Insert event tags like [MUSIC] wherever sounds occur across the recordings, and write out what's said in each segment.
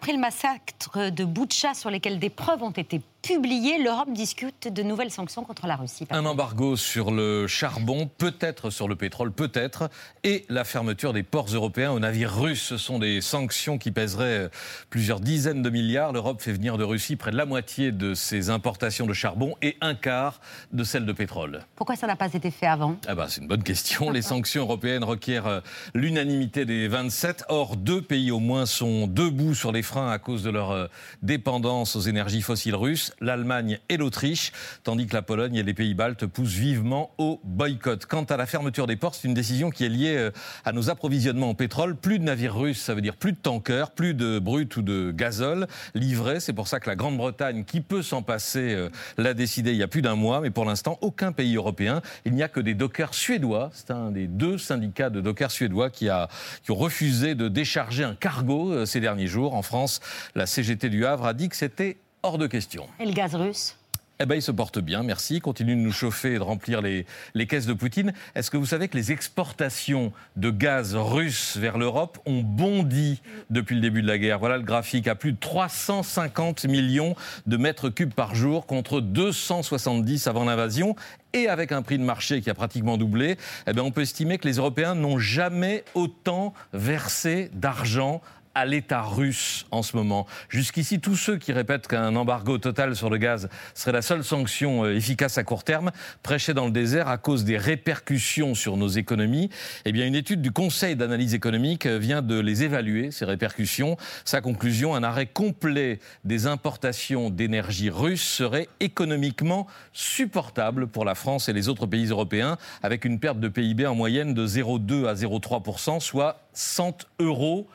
Après le massacre de Boutcha sur lesquels des preuves ont été publiées, l'Europe discute de nouvelles sanctions contre la Russie. Un embargo sur le charbon, peut-être sur le pétrole, peut-être, et la fermeture des ports européens aux navires russes. Ce sont des sanctions qui pèseraient plusieurs dizaines de milliards. L'Europe fait venir de Russie près de la moitié de ses importations de charbon et un quart de celles de pétrole. Pourquoi ça n'a pas été fait avant? Ah bah, C'est une bonne question. [LAUGHS] Les sanctions européennes requièrent l'unanimité des 27. Or, deux pays au moins sont debout sur les freins à cause de leur euh, dépendance aux énergies fossiles russes, l'Allemagne et l'Autriche, tandis que la Pologne et les pays baltes poussent vivement au boycott. Quant à la fermeture des ports, c'est une décision qui est liée euh, à nos approvisionnements en pétrole. Plus de navires russes, ça veut dire plus de tankers, plus de brut ou de gazole livrés. C'est pour ça que la Grande-Bretagne, qui peut s'en passer, euh, l'a décidé il y a plus d'un mois. Mais pour l'instant, aucun pays européen. Il n'y a que des dockers suédois. C'est un des deux syndicats de dockers suédois qui, a, qui ont refusé de décharger un cargo ces derniers jours. En France, la CGT du Havre a dit que c'était hors de question. Et le gaz russe eh bien, il se porte bien, merci. Il continue de nous chauffer et de remplir les, les caisses de Poutine. Est-ce que vous savez que les exportations de gaz russe vers l'Europe ont bondi depuis le début de la guerre? Voilà le graphique, à plus de 350 millions de mètres cubes par jour contre 270 avant l'invasion. Et avec un prix de marché qui a pratiquement doublé, eh bien, on peut estimer que les Européens n'ont jamais autant versé d'argent à l'État russe en ce moment. Jusqu'ici, tous ceux qui répètent qu'un embargo total sur le gaz serait la seule sanction euh, efficace à court terme prêchaient dans le désert à cause des répercussions sur nos économies. Eh bien, une étude du Conseil d'analyse économique euh, vient de les évaluer, ces répercussions. Sa conclusion, un arrêt complet des importations d'énergie russe serait économiquement supportable pour la France et les autres pays européens, avec une perte de PIB en moyenne de 0,2 à 0,3% soit 100 euros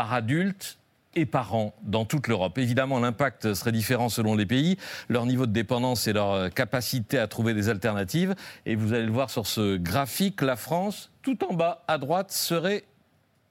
par adulte et par an dans toute l'Europe. Évidemment, l'impact serait différent selon les pays, leur niveau de dépendance et leur capacité à trouver des alternatives. Et vous allez le voir sur ce graphique, la France, tout en bas à droite, serait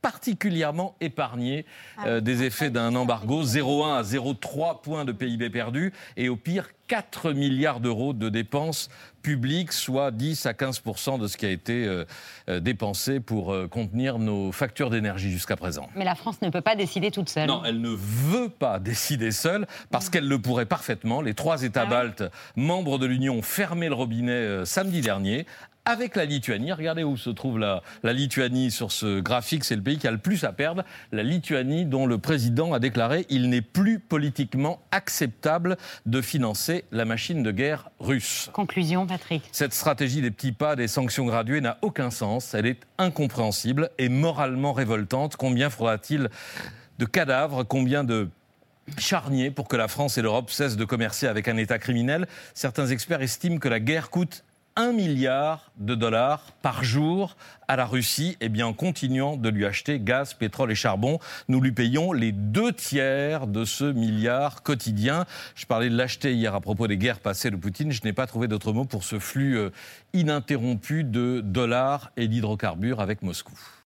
particulièrement épargnée ah euh, des effets d'un embargo, 0,1 à 0,3 points de PIB perdu et au pire 4 milliards d'euros de dépenses publiques, soit 10 à 15 de ce qui a été euh, euh, dépensé pour contenir nos factures d'énergie jusqu'à présent. Mais la France ne peut pas décider toute seule. Non, elle ne veut pas décider seule parce qu'elle le pourrait parfaitement. Les trois États ah baltes, membres de l'Union, ont fermé le robinet samedi dernier avec la Lituanie. Regardez où se trouve la, Lituanie sur ce graphique. C'est le pays qui a le plus à perdre. La Lituanie dont le président a déclaré il n'est plus politiquement acceptable de financer la machine de guerre russe. Conclusion, Patrick. Cette stratégie des petits pas, des sanctions graduées n'a aucun sens. Elle est incompréhensible et moralement révoltante. Combien faudra-t-il de cadavres Combien de charniers pour que la France et l'Europe cessent de commercer avec un État criminel? Certains experts estiment que la guerre coûte 1 milliard de dollars par jour à la Russie, eh bien, en continuant de lui acheter gaz, pétrole et charbon. Nous lui payons les deux tiers de ce milliard quotidien. Je parlais de l'acheter hier à propos des guerres passées de Poutine. Je n'ai pas trouvé d'autre mot pour ce flux euh, ininterrompu de dollars et d'hydrocarbures avec Moscou.